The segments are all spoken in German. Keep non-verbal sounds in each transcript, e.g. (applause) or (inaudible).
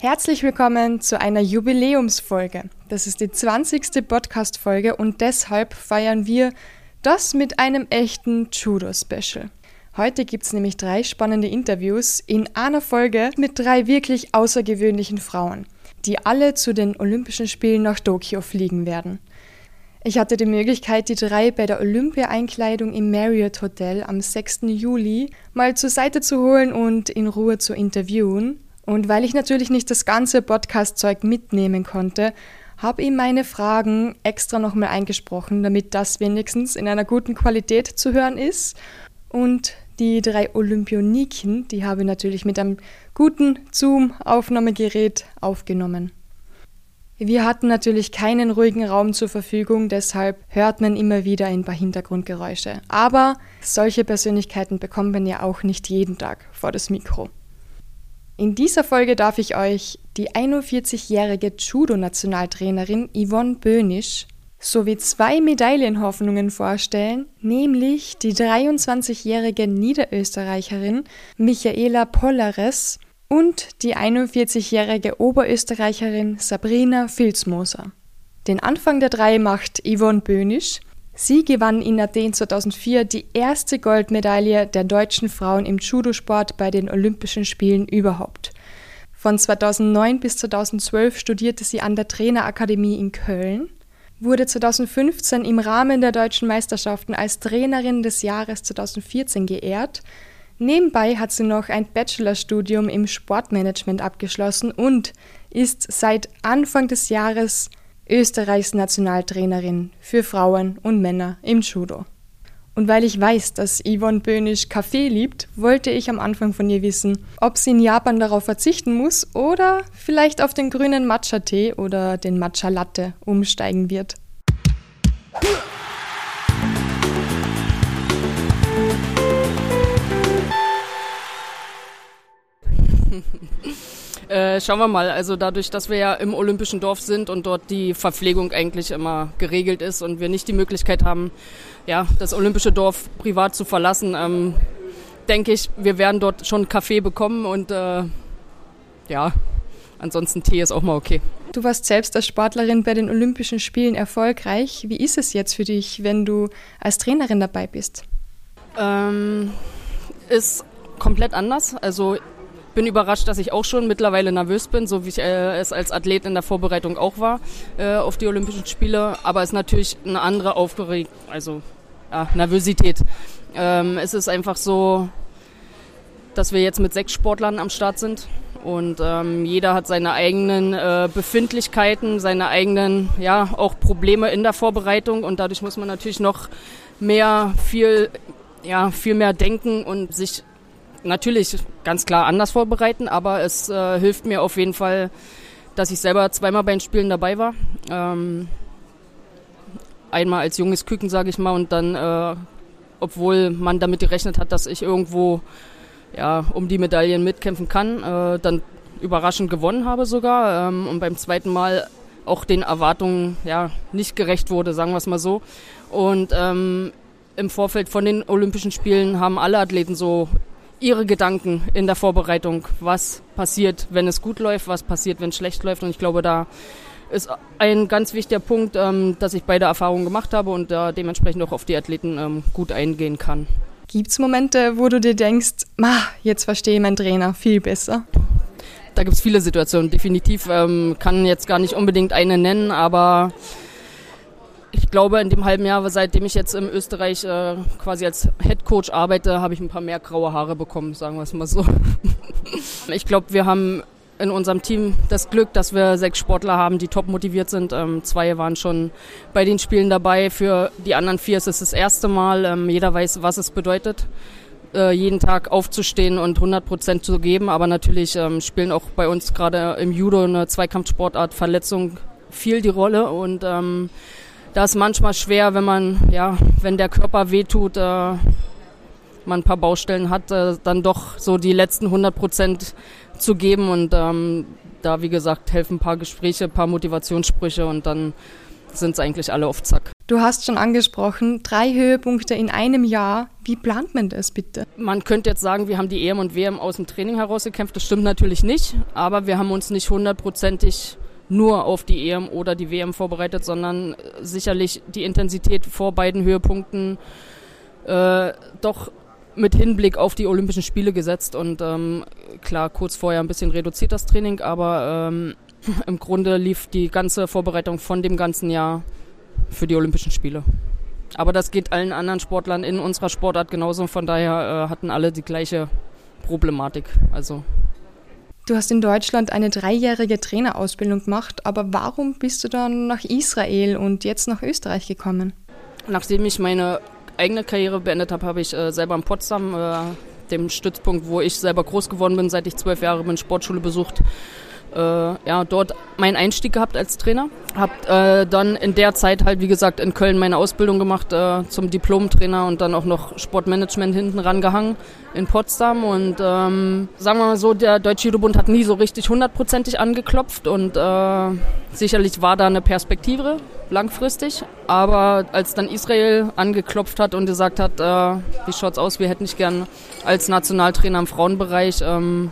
Herzlich willkommen zu einer Jubiläumsfolge. Das ist die 20. Podcast-Folge und deshalb feiern wir das mit einem echten Judo-Special. Heute gibt es nämlich drei spannende Interviews in einer Folge mit drei wirklich außergewöhnlichen Frauen, die alle zu den Olympischen Spielen nach Tokio fliegen werden. Ich hatte die Möglichkeit, die drei bei der Olympia-Einkleidung im Marriott Hotel am 6. Juli mal zur Seite zu holen und in Ruhe zu interviewen. Und weil ich natürlich nicht das ganze Podcast-Zeug mitnehmen konnte, habe ich meine Fragen extra nochmal eingesprochen, damit das wenigstens in einer guten Qualität zu hören ist. Und die drei Olympioniken, die habe ich natürlich mit einem guten Zoom-Aufnahmegerät aufgenommen. Wir hatten natürlich keinen ruhigen Raum zur Verfügung, deshalb hört man immer wieder ein paar Hintergrundgeräusche. Aber solche Persönlichkeiten bekommt man ja auch nicht jeden Tag vor das Mikro. In dieser Folge darf ich euch die 41-jährige Judo-Nationaltrainerin Yvonne Böhnisch sowie zwei Medaillenhoffnungen vorstellen, nämlich die 23-jährige Niederösterreicherin Michaela Pollares und die 41-jährige Oberösterreicherin Sabrina Filzmoser. Den Anfang der drei macht Yvonne Böhnisch, Sie gewann in Athen 2004 die erste Goldmedaille der deutschen Frauen im Judosport bei den Olympischen Spielen überhaupt. Von 2009 bis 2012 studierte sie an der Trainerakademie in Köln, wurde 2015 im Rahmen der deutschen Meisterschaften als Trainerin des Jahres 2014 geehrt. Nebenbei hat sie noch ein Bachelorstudium im Sportmanagement abgeschlossen und ist seit Anfang des Jahres Österreichs Nationaltrainerin für Frauen und Männer im Judo. Und weil ich weiß, dass Yvonne Böhnisch Kaffee liebt, wollte ich am Anfang von ihr wissen, ob sie in Japan darauf verzichten muss oder vielleicht auf den grünen Matcha-Tee oder den Matcha-Latte umsteigen wird. (laughs) Äh, schauen wir mal. Also dadurch, dass wir ja im Olympischen Dorf sind und dort die Verpflegung eigentlich immer geregelt ist und wir nicht die Möglichkeit haben, ja, das Olympische Dorf privat zu verlassen, ähm, denke ich, wir werden dort schon Kaffee bekommen und äh, ja, ansonsten Tee ist auch mal okay. Du warst selbst als Sportlerin bei den Olympischen Spielen erfolgreich. Wie ist es jetzt für dich, wenn du als Trainerin dabei bist? Ähm, ist komplett anders. Also bin überrascht, dass ich auch schon mittlerweile nervös bin, so wie ich äh, es als Athlet in der Vorbereitung auch war äh, auf die Olympischen Spiele. Aber es ist natürlich eine andere Aufgeregt, also ja, Nervosität. Ähm, es ist einfach so, dass wir jetzt mit sechs Sportlern am Start sind und ähm, jeder hat seine eigenen äh, Befindlichkeiten, seine eigenen, ja, auch Probleme in der Vorbereitung und dadurch muss man natürlich noch mehr, viel, ja, viel mehr denken und sich natürlich ganz klar anders vorbereiten, aber es äh, hilft mir auf jeden Fall, dass ich selber zweimal bei den Spielen dabei war. Ähm, einmal als junges Küken, sage ich mal, und dann, äh, obwohl man damit gerechnet hat, dass ich irgendwo ja, um die Medaillen mitkämpfen kann, äh, dann überraschend gewonnen habe sogar ähm, und beim zweiten Mal auch den Erwartungen ja, nicht gerecht wurde, sagen wir es mal so. Und ähm, im Vorfeld von den Olympischen Spielen haben alle Athleten so ihre Gedanken in der Vorbereitung, was passiert, wenn es gut läuft, was passiert, wenn es schlecht läuft. Und ich glaube, da ist ein ganz wichtiger Punkt, ähm, dass ich beide Erfahrungen gemacht habe und da dementsprechend auch auf die Athleten ähm, gut eingehen kann. Gibt es Momente, wo du dir denkst, jetzt verstehe ich meinen Trainer viel besser? Da gibt es viele Situationen, definitiv. Ähm, kann jetzt gar nicht unbedingt eine nennen, aber ich glaube, in dem halben Jahr, seitdem ich jetzt in Österreich äh, quasi als Head Coach arbeite, habe ich ein paar mehr graue Haare bekommen, sagen wir es mal so. (laughs) ich glaube, wir haben in unserem Team das Glück, dass wir sechs Sportler haben, die top motiviert sind. Ähm, zwei waren schon bei den Spielen dabei. Für die anderen vier ist es das erste Mal. Ähm, jeder weiß, was es bedeutet, äh, jeden Tag aufzustehen und 100 Prozent zu geben. Aber natürlich ähm, spielen auch bei uns gerade im Judo eine Zweikampfsportart Verletzung viel die Rolle und ähm, da ist manchmal schwer, wenn man, ja, wenn der Körper wehtut, äh, man ein paar Baustellen hat, äh, dann doch so die letzten 100 Prozent zu geben und ähm, da, wie gesagt, helfen ein paar Gespräche, ein paar Motivationssprüche und dann sind es eigentlich alle auf Zack. Du hast schon angesprochen, drei Höhepunkte in einem Jahr. Wie plant man das bitte? Man könnte jetzt sagen, wir haben die EM und WM aus dem Training herausgekämpft. Das stimmt natürlich nicht, aber wir haben uns nicht hundertprozentig nur auf die EM oder die WM vorbereitet, sondern sicherlich die Intensität vor beiden Höhepunkten äh, doch mit Hinblick auf die Olympischen Spiele gesetzt und ähm, klar kurz vorher ein bisschen reduziert das Training, aber ähm, (laughs) im Grunde lief die ganze Vorbereitung von dem ganzen Jahr für die Olympischen Spiele. Aber das geht allen anderen Sportlern in unserer Sportart genauso. Von daher äh, hatten alle die gleiche Problematik. Also Du hast in Deutschland eine dreijährige Trainerausbildung gemacht, aber warum bist du dann nach Israel und jetzt nach Österreich gekommen? Nachdem ich meine eigene Karriere beendet habe, habe ich äh, selber in Potsdam, äh, dem Stützpunkt, wo ich selber groß geworden bin, seit ich zwölf Jahre bin, Sportschule besucht, äh, ja, dort meinen Einstieg gehabt als Trainer. Hab äh, dann in der Zeit halt, wie gesagt, in Köln meine Ausbildung gemacht äh, zum Diplom-Trainer und dann auch noch Sportmanagement hinten rangehangen in Potsdam. Und ähm, sagen wir mal so, der Deutsche Judo-Bund hat nie so richtig hundertprozentig angeklopft und äh, sicherlich war da eine Perspektive langfristig. Aber als dann Israel angeklopft hat und gesagt hat, äh, wie schaut's aus, wir hätten dich gern als Nationaltrainer im Frauenbereich, ähm,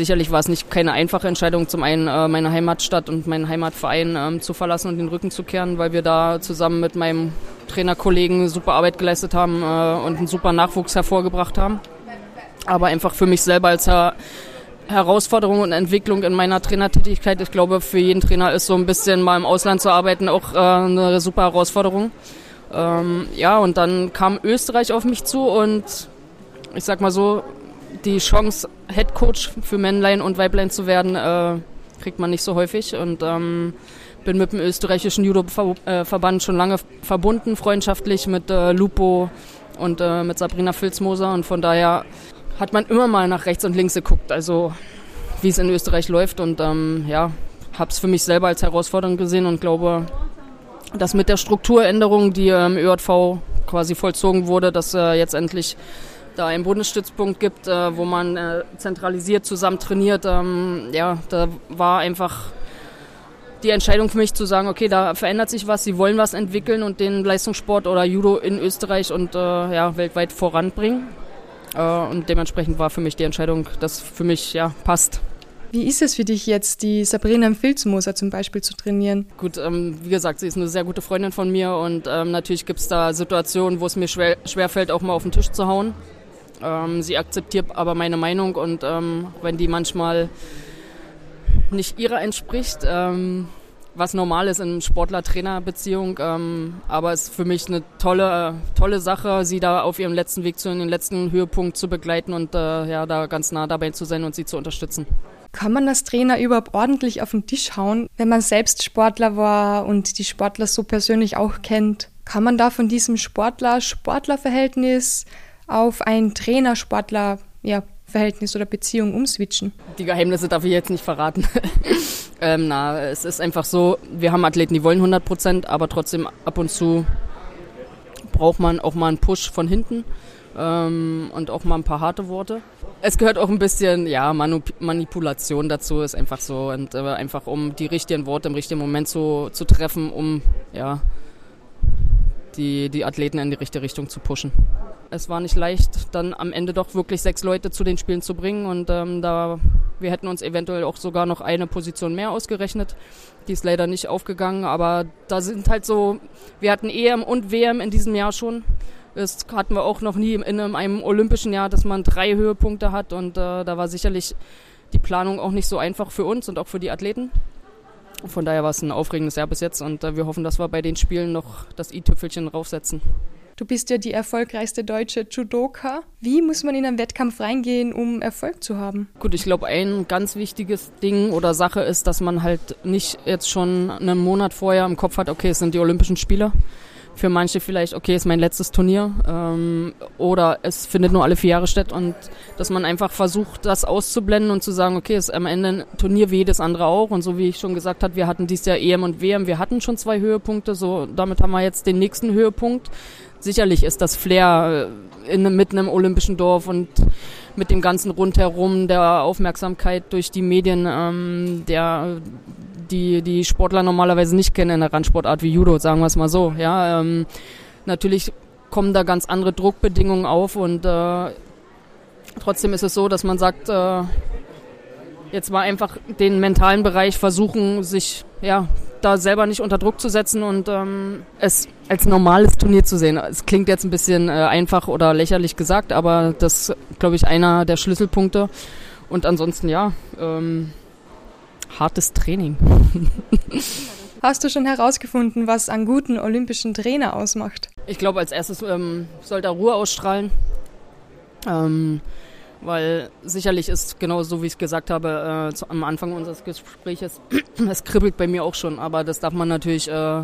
Sicherlich war es nicht keine einfache Entscheidung, zum einen äh, meine Heimatstadt und meinen Heimatverein ähm, zu verlassen und den Rücken zu kehren, weil wir da zusammen mit meinem Trainerkollegen super Arbeit geleistet haben äh, und einen super Nachwuchs hervorgebracht haben. Aber einfach für mich selber als Her Herausforderung und Entwicklung in meiner Trainertätigkeit, ich glaube, für jeden Trainer ist so ein bisschen mal im Ausland zu arbeiten auch äh, eine super Herausforderung. Ähm, ja, und dann kam Österreich auf mich zu und ich sag mal so, die Chance, Head Coach für Männlein und Weiblein zu werden, äh, kriegt man nicht so häufig. Und ähm, bin mit dem österreichischen Judo-Verband schon lange verbunden, freundschaftlich mit äh, Lupo und äh, mit Sabrina Filzmoser. Und von daher hat man immer mal nach rechts und links geguckt, also wie es in Österreich läuft. Und ähm, ja, habe es für mich selber als Herausforderung gesehen und glaube, dass mit der Strukturänderung, die im ähm, ÖJV quasi vollzogen wurde, dass äh, jetzt endlich da einen Bundesstützpunkt gibt, äh, wo man äh, zentralisiert zusammen trainiert. Ähm, ja, da war einfach die Entscheidung für mich zu sagen, okay, da verändert sich was, sie wollen was entwickeln und den Leistungssport oder Judo in Österreich und äh, ja, weltweit voranbringen. Und dementsprechend war für mich die Entscheidung, dass für mich ja passt. Wie ist es für dich jetzt, die Sabrina Filzmoser zum Beispiel zu trainieren? Gut, ähm, wie gesagt, sie ist eine sehr gute Freundin von mir und ähm, natürlich gibt es da Situationen, wo es mir schwer, schwerfällt, auch mal auf den Tisch zu hauen. Ähm, sie akzeptiert aber meine Meinung und ähm, wenn die manchmal nicht ihrer entspricht, ähm, was normal ist in Sportler-Trainer-Beziehung, ähm, aber es ist für mich eine tolle, tolle Sache, sie da auf ihrem letzten Weg zu den letzten Höhepunkt zu begleiten und äh, ja, da ganz nah dabei zu sein und sie zu unterstützen. Kann man als Trainer überhaupt ordentlich auf den Tisch hauen, wenn man selbst Sportler war und die Sportler so persönlich auch kennt? Kann man da von diesem Sportler-Sportler-Verhältnis auf ein Trainer-Sportler ja, Verhältnis oder Beziehung umswitchen? Die Geheimnisse darf ich jetzt nicht verraten. (laughs) ähm, na, es ist einfach so, wir haben Athleten, die wollen 100 Prozent, aber trotzdem ab und zu braucht man auch mal einen Push von hinten ähm, und auch mal ein paar harte Worte. Es gehört auch ein bisschen, ja, Manipulation dazu, ist einfach so und äh, einfach um die richtigen Worte im richtigen Moment zu, zu treffen, um, ja, die, die Athleten in die richtige Richtung zu pushen es war nicht leicht, dann am Ende doch wirklich sechs Leute zu den Spielen zu bringen. Und ähm, da wir hätten uns eventuell auch sogar noch eine Position mehr ausgerechnet. Die ist leider nicht aufgegangen, aber da sind halt so, wir hatten EM und WM in diesem Jahr schon. Das hatten wir auch noch nie in einem, olympischen Jahr, dass man drei Höhepunkte hat. Und äh, da war sicherlich die Planung auch nicht so einfach für uns und auch für die Athleten. Von daher war es ein aufregendes Jahr bis jetzt und äh, wir hoffen, dass wir bei den Spielen noch das i-Tüpfelchen raufsetzen. Du bist ja die erfolgreichste deutsche Judoka. Wie muss man in einen Wettkampf reingehen, um Erfolg zu haben? Gut, ich glaube, ein ganz wichtiges Ding oder Sache ist, dass man halt nicht jetzt schon einen Monat vorher im Kopf hat, okay, es sind die Olympischen Spiele. Für manche vielleicht, okay, ist mein letztes Turnier ähm, oder es findet nur alle vier Jahre statt und dass man einfach versucht, das auszublenden und zu sagen, okay, ist am Ende ein Turnier wie jedes andere auch und so wie ich schon gesagt habe, wir hatten dieses Jahr EM und WM, wir hatten schon zwei Höhepunkte, so damit haben wir jetzt den nächsten Höhepunkt sicherlich ist das Flair äh, in, mitten im olympischen Dorf und mit dem ganzen rundherum, der Aufmerksamkeit durch die Medien, ähm, der die die Sportler normalerweise nicht kennen in der Randsportart wie Judo, sagen wir es mal so. Ja, ähm, natürlich kommen da ganz andere Druckbedingungen auf und äh, trotzdem ist es so, dass man sagt, äh, jetzt mal einfach den mentalen Bereich versuchen, sich ja da selber nicht unter Druck zu setzen und ähm, es als normales Turnier zu sehen. Es klingt jetzt ein bisschen äh, einfach oder lächerlich gesagt, aber das glaube ich einer der Schlüsselpunkte. Und ansonsten ja, ähm, hartes Training. (laughs) Hast du schon herausgefunden, was einen guten olympischen Trainer ausmacht? Ich glaube, als erstes ähm, soll er Ruhe ausstrahlen. Ähm, weil sicherlich ist genau so, wie ich es gesagt habe, äh, zu, am Anfang unseres Gesprächs, (clears throat) es kribbelt bei mir auch schon, aber das darf man natürlich äh,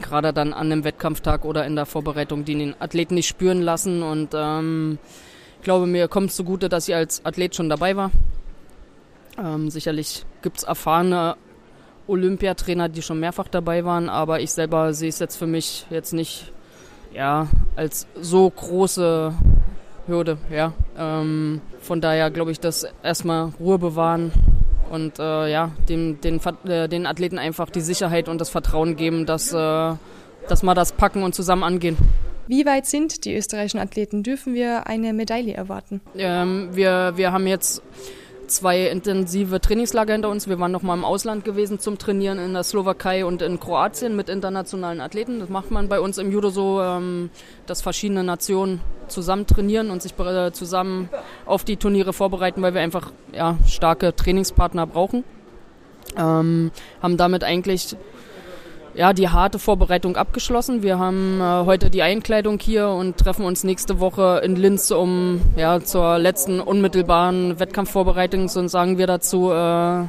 gerade dann an einem Wettkampftag oder in der Vorbereitung die den Athleten nicht spüren lassen und ähm, ich glaube, mir kommt es zugute, dass ich als Athlet schon dabei war. Ähm, sicherlich gibt es erfahrene Olympiatrainer, die schon mehrfach dabei waren, aber ich selber sehe es jetzt für mich jetzt nicht ja, als so große Hürde, ja. Ähm, von daher glaube ich, dass erstmal Ruhe bewahren und äh, ja, dem, den, äh, den Athleten einfach die Sicherheit und das Vertrauen geben, dass, äh, dass wir das packen und zusammen angehen. Wie weit sind die österreichischen Athleten? Dürfen wir eine Medaille erwarten? Ähm, wir, wir haben jetzt zwei intensive Trainingslager hinter uns. Wir waren noch mal im Ausland gewesen zum Trainieren in der Slowakei und in Kroatien mit internationalen Athleten. Das macht man bei uns im Judo so, ähm, dass verschiedene Nationen zusammen trainieren und sich äh, zusammen auf die Turniere vorbereiten, weil wir einfach ja, starke Trainingspartner brauchen. Ähm, haben damit eigentlich ja, die harte Vorbereitung abgeschlossen. Wir haben äh, heute die Einkleidung hier und treffen uns nächste Woche in Linz um ja, zur letzten unmittelbaren Wettkampfvorbereitung, so sagen wir dazu, äh,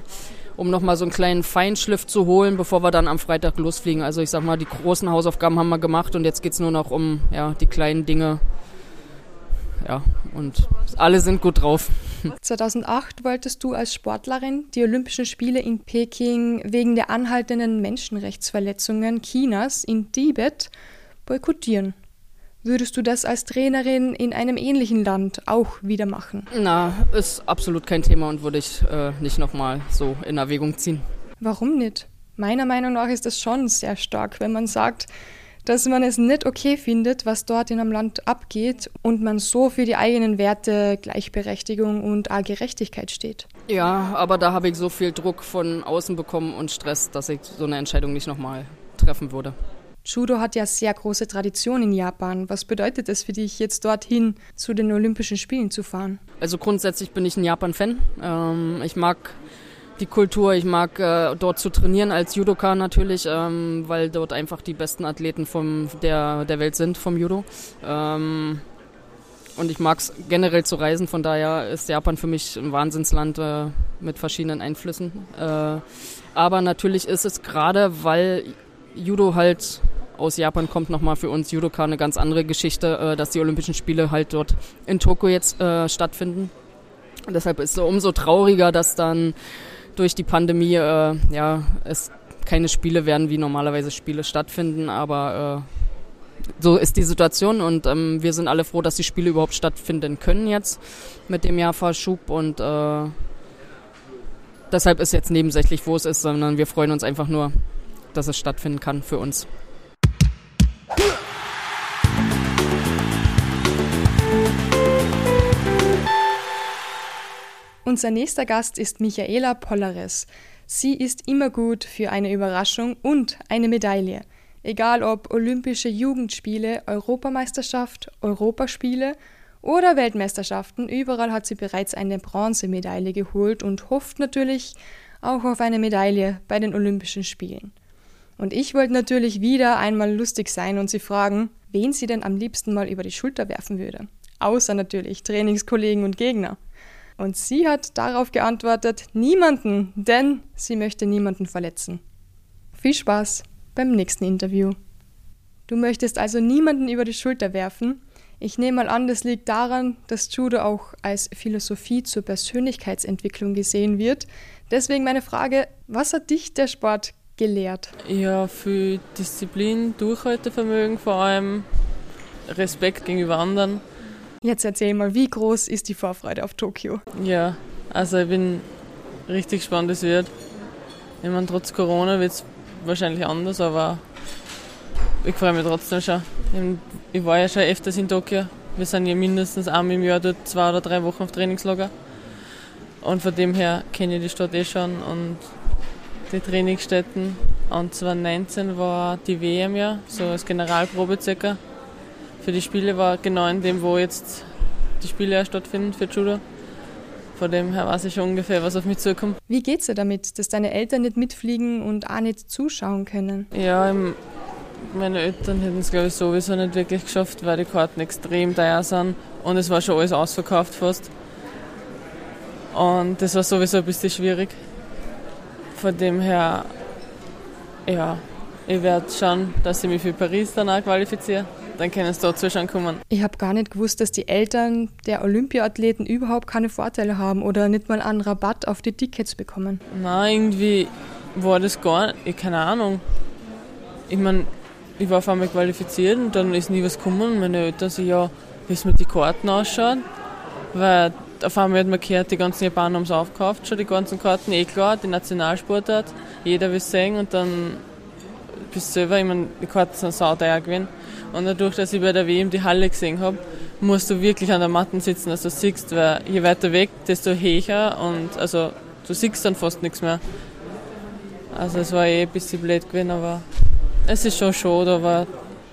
um nochmal so einen kleinen Feinschliff zu holen, bevor wir dann am Freitag losfliegen. Also ich sag mal, die großen Hausaufgaben haben wir gemacht und jetzt geht es nur noch um ja, die kleinen Dinge. Ja, und alle sind gut drauf. (laughs) 2008 wolltest du als Sportlerin die Olympischen Spiele in Peking wegen der anhaltenden Menschenrechtsverletzungen Chinas in Tibet boykottieren. Würdest du das als Trainerin in einem ähnlichen Land auch wieder machen? Na, ist absolut kein Thema und würde ich äh, nicht nochmal so in Erwägung ziehen. Warum nicht? Meiner Meinung nach ist es schon sehr stark, wenn man sagt, dass man es nicht okay findet, was dort in einem Land abgeht und man so für die eigenen Werte Gleichberechtigung und auch Gerechtigkeit steht. Ja, aber da habe ich so viel Druck von außen bekommen und Stress, dass ich so eine Entscheidung nicht nochmal treffen würde. Judo hat ja sehr große Tradition in Japan. Was bedeutet es für dich, jetzt dorthin zu den Olympischen Spielen zu fahren? Also grundsätzlich bin ich ein Japan-Fan. Ähm, ich mag die Kultur. Ich mag äh, dort zu trainieren als Judoka natürlich, ähm, weil dort einfach die besten Athleten vom, der, der Welt sind vom Judo. Ähm, und ich mag es generell zu reisen, von daher ist Japan für mich ein Wahnsinnsland äh, mit verschiedenen Einflüssen. Äh, aber natürlich ist es gerade, weil Judo halt aus Japan kommt, nochmal für uns Judoka eine ganz andere Geschichte, äh, dass die Olympischen Spiele halt dort in Tokio jetzt äh, stattfinden. Und deshalb ist es umso trauriger, dass dann durch die Pandemie äh, ja, es keine Spiele werden, wie normalerweise Spiele stattfinden, aber äh, so ist die Situation und ähm, wir sind alle froh, dass die Spiele überhaupt stattfinden können jetzt mit dem Jahrfahrschub und äh, deshalb ist jetzt nebensächlich, wo es ist, sondern wir freuen uns einfach nur, dass es stattfinden kann für uns. Unser nächster Gast ist Michaela Pollares. Sie ist immer gut für eine Überraschung und eine Medaille. Egal ob Olympische Jugendspiele, Europameisterschaft, Europaspiele oder Weltmeisterschaften, überall hat sie bereits eine Bronzemedaille geholt und hofft natürlich auch auf eine Medaille bei den Olympischen Spielen. Und ich wollte natürlich wieder einmal lustig sein und sie fragen, wen sie denn am liebsten mal über die Schulter werfen würde. Außer natürlich Trainingskollegen und Gegner. Und sie hat darauf geantwortet, niemanden, denn sie möchte niemanden verletzen. Viel Spaß beim nächsten Interview. Du möchtest also niemanden über die Schulter werfen. Ich nehme mal an, das liegt daran, dass Judo auch als Philosophie zur Persönlichkeitsentwicklung gesehen wird. Deswegen meine Frage, was hat dich der Sport gelehrt? Ja, für Disziplin, Durchhaltevermögen vor allem, Respekt gegenüber anderen Jetzt erzähl mal, wie groß ist die Vorfreude auf Tokio? Ja, also ich bin richtig gespannt, es wird. Ich meine, trotz Corona wird es wahrscheinlich anders, aber ich freue mich trotzdem schon. Ich war ja schon öfters in Tokio. Wir sind ja mindestens einmal im Jahr dort zwei oder drei Wochen auf Trainingslager. Und von dem her kenne ich die Stadt eh schon und die Trainingsstätten. Und 2019 war die WM ja, so als Generalprobe circa. Für die Spiele war genau in dem, wo jetzt die Spiele stattfinden für Judo. Von dem her weiß ich schon ungefähr, was auf mich zukommt. Wie geht's dir damit, dass deine Eltern nicht mitfliegen und auch nicht zuschauen können? Ja, meine Eltern hätten es glaube ich sowieso nicht wirklich geschafft, weil die Karten extrem teuer sind und es war schon alles ausverkauft fast. Und das war sowieso ein bisschen schwierig. Von dem her, ja, ich werde schauen, dass ich mich für Paris dann auch qualifiziere. Dann können sie dort zuschauen kommen. Ich habe gar nicht gewusst, dass die Eltern der Olympiathleten überhaupt keine Vorteile haben oder nicht mal einen Rabatt auf die Tickets bekommen. Nein, irgendwie war das gar nicht, keine Ahnung. Ich meine, ich war auf einmal qualifiziert und dann ist nie was gekommen. Meine Eltern sagen, ja, wie es mit den Karten ausschaut. Weil auf einmal hat man gehört, die ganzen Japaner haben es aufgekauft, schon die ganzen Karten, eh klar, die Nationalsportart, jeder will es sehen und dann bist du selber, ich meine, die Karten sind sauteuer gewesen. Und dadurch, dass ich bei der WM die Halle gesehen habe, musst du wirklich an der Matte sitzen, dass du siehst, weil je weiter weg, desto höher und also du siehst dann fast nichts mehr. Also es war eh ein bisschen blöd gewesen, aber es ist schon schade, aber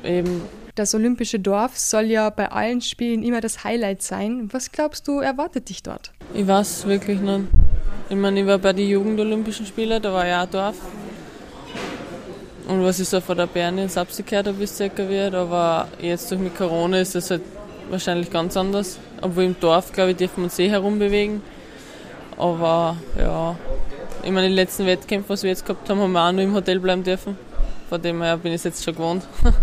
eben das Olympische Dorf soll ja bei allen Spielen immer das Highlight sein. Was glaubst du, erwartet dich dort? Ich weiß wirklich nicht. Ich meine, ich war bei den Jugendolympischen Spielen, da war ja ein Dorf. Und was ich so von der Bern ins abgekehrt habe, bis circa wird, aber jetzt durch mit Corona ist das halt wahrscheinlich ganz anders. Obwohl im Dorf, glaube ich, dürfen wir uns eh herumbewegen. Aber ja, ich meine, die letzten Wettkämpfe, was wir jetzt gehabt haben, haben wir auch nur im Hotel bleiben dürfen. Von dem her bin ich es jetzt schon gewohnt. (laughs)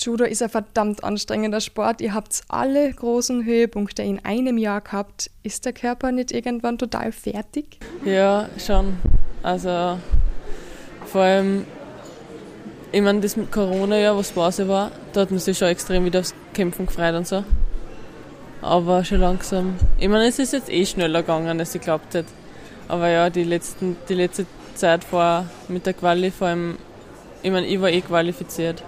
Judo ist ein verdammt anstrengender Sport. Ihr habt alle großen Höhepunkte in einem Jahr gehabt. Ist der Körper nicht irgendwann total fertig? Ja, schon. Also vor allem, ich meine, das mit Corona ja, was Pause war, da hat man sich schon extrem wieder aufs Kämpfen gefreut und so. Aber schon langsam. Ich meine, es ist jetzt eh schneller gegangen, als ich glaubt hätte. Aber ja, die, letzten, die letzte Zeit vor mit der Quali, vor allem, ich meine, ich war eh qualifiziert.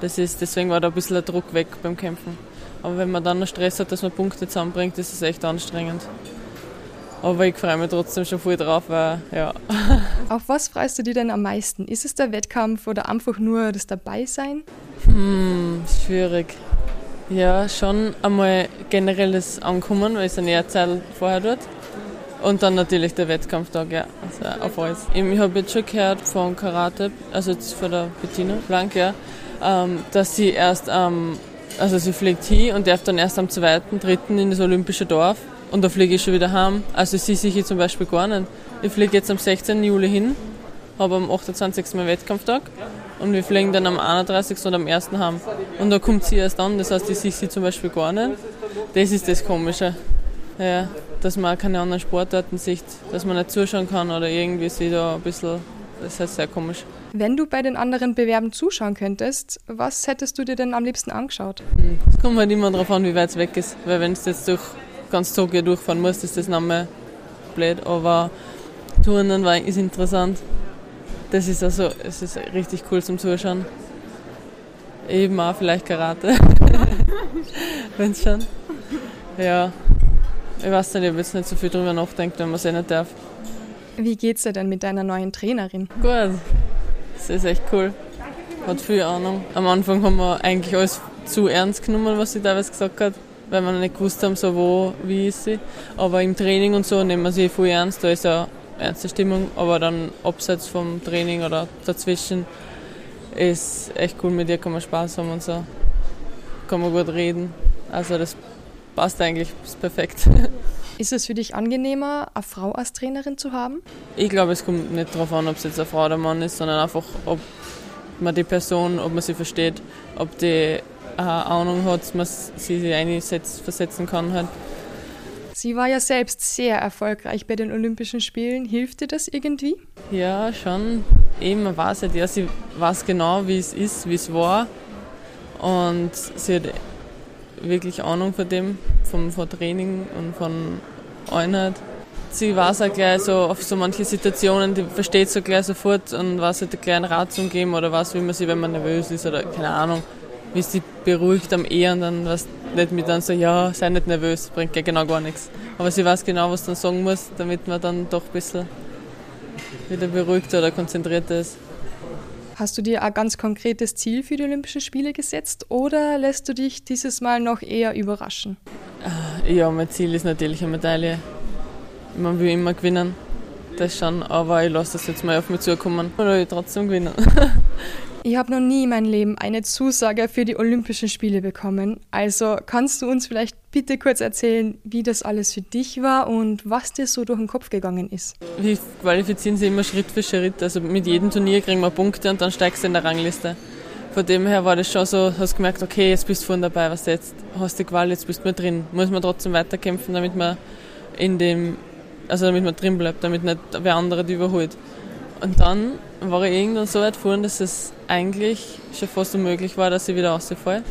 Das ist, deswegen war da ein bisschen der Druck weg beim Kämpfen. Aber wenn man dann noch Stress hat, dass man Punkte zusammenbringt, ist es echt anstrengend. Aber ich freue mich trotzdem schon viel drauf, weil, ja. (laughs) Auf was freust du dich denn am meisten? Ist es der Wettkampf oder einfach nur das Dabeisein? Hm, schwierig. Ja, schon einmal generell das Ankommen, weil ich eine ja Zeit vorher dort. Und dann natürlich der Wettkampftag, ja, also auf alles. Ich habe jetzt schon gehört von Karate, also jetzt von der Bettina Blank, ja, ähm, dass sie erst am, also sie fliegt hin und darf dann erst am 2., 3. in das Olympische Dorf und da fliege ich schon wieder heim. Also sie sich hier zum Beispiel gar nicht. Ich fliege jetzt am 16. Juli hin, habe am 28. meinen Wettkampftag und wir fliegen dann am 31. und am 1. heim. Und da kommt sie erst an, das heißt, ich sehe sie zum Beispiel gar nicht. Das ist das Komische. Ja, dass man keine anderen Sportarten sieht, dass man nicht zuschauen kann oder irgendwie sie da ein bisschen, das ist sehr komisch. Wenn du bei den anderen Bewerben zuschauen könntest, was hättest du dir denn am liebsten angeschaut? Es kommt halt immer darauf an, wie weit es weg ist. Weil wenn du jetzt durch ganz Tokio durchfahren musst, ist das noch mehr blöd. Aber Touren war, ist interessant. Das ist also, es ist richtig cool zum Zuschauen. Eben auch vielleicht Karate. (laughs) wenn es schon. Ja. Ich weiß nicht, ich habe jetzt nicht so viel drüber nachdenkt, wenn man es eh nicht darf. Wie geht's dir denn mit deiner neuen Trainerin? Gut. Das ist echt cool. Hat viel Ahnung. Am Anfang haben wir eigentlich alles zu ernst genommen, was sie teilweise gesagt hat, weil wir nicht gewusst haben, so wo, wie ist sie. Aber im Training und so nehmen wir sie viel ernst, da ist ja ernste Stimmung. Aber dann abseits vom Training oder dazwischen ist echt cool, mit ihr kann man Spaß haben und so. Kann man gut reden. Also das passt eigentlich, ist perfekt. (laughs) Ist es für dich angenehmer, eine Frau als Trainerin zu haben? Ich glaube, es kommt nicht darauf an, ob es jetzt eine Frau oder ein Mann ist, sondern einfach, ob man die Person, ob man sie versteht, ob die eine Ahnung hat, dass man sie sich einversetzen kann. Halt. Sie war ja selbst sehr erfolgreich bei den Olympischen Spielen. Hilft dir das irgendwie? Ja, schon. Eben, man weiß halt, ja, sie weiß genau, wie es ist, wie es war. Und sie hat wirklich Ahnung von dem, vom, vom Training und von Einheit. sie weiß auch gleich so auf so manche Situationen, die versteht so gleich sofort und weiß halt gleich einen Rat zu geben oder was, wie man sie, wenn man nervös ist oder keine Ahnung, wie sie beruhigt am Ehe und dann was nicht mit dann so, ja, sei nicht nervös, bringt ja genau gar nichts. Aber sie weiß genau, was dann sagen muss, damit man dann doch ein bisschen wieder beruhigt oder konzentriert ist. Hast du dir ein ganz konkretes Ziel für die Olympischen Spiele gesetzt oder lässt du dich dieses Mal noch eher überraschen? Äh, ja, mein Ziel ist natürlich eine Medaille. Man will immer gewinnen, das schon, aber ich lasse das jetzt mal auf mich zukommen und ich trotzdem gewinnen. (laughs) Ich habe noch nie in meinem Leben eine Zusage für die Olympischen Spiele bekommen. Also kannst du uns vielleicht bitte kurz erzählen, wie das alles für dich war und was dir so durch den Kopf gegangen ist? Wir qualifizieren sie immer Schritt für Schritt. Also mit jedem Turnier kriegen wir Punkte und dann steigst du in der Rangliste. Von dem her war das schon so, hast gemerkt, okay, jetzt bist du vorne dabei, was jetzt hast du Qual, jetzt bist du drin. Muss man trotzdem weiterkämpfen, damit man in dem, also damit man drin bleibt, damit nicht wer andere die überholt. Und dann war ich irgendwann so weit vorne, dass es eigentlich schon fast unmöglich war, dass ich wieder rausfalle.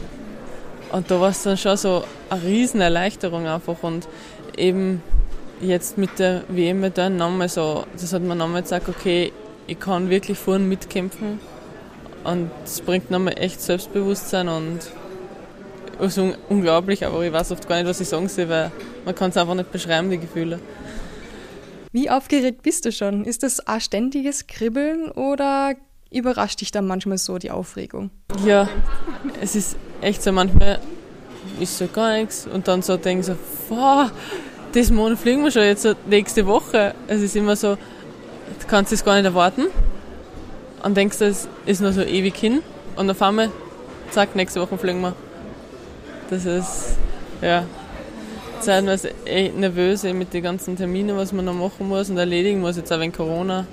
Und da war es dann schon so eine riesen Erleichterung einfach. Und eben jetzt mit der WM mit dann nochmal so, das hat mir nochmal gesagt, okay, ich kann wirklich vorne mitkämpfen. Und es bringt nochmal echt Selbstbewusstsein und ist unglaublich, aber ich weiß oft gar nicht, was ich sagen soll, weil man kann es einfach nicht beschreiben, die Gefühle. Wie aufgeregt bist du schon? Ist das ein ständiges Kribbeln oder überrascht dich dann manchmal so die Aufregung? Ja, es ist echt so, manchmal ist so gar nichts und dann so denke ich so, boah, das Monat fliegen wir schon jetzt so nächste Woche. Es ist immer so, du kannst es gar nicht erwarten und denkst, es ist noch so ewig hin und auf einmal, zack, nächste Woche fliegen wir. Das ist, ja, zeitweise echt nervös mit den ganzen Terminen, was man noch machen muss und erledigen muss. Jetzt auch wegen Corona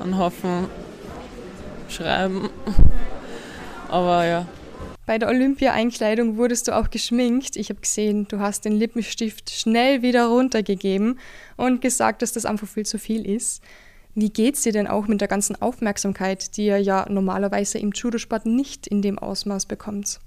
einen Haufen schreiben. Aber ja. Bei der Olympia-Einkleidung wurdest du auch geschminkt. Ich habe gesehen, du hast den Lippenstift schnell wieder runtergegeben und gesagt, dass das einfach viel zu viel ist. Wie geht's dir denn auch mit der ganzen Aufmerksamkeit, die ihr ja normalerweise im Judosport nicht in dem Ausmaß bekommt?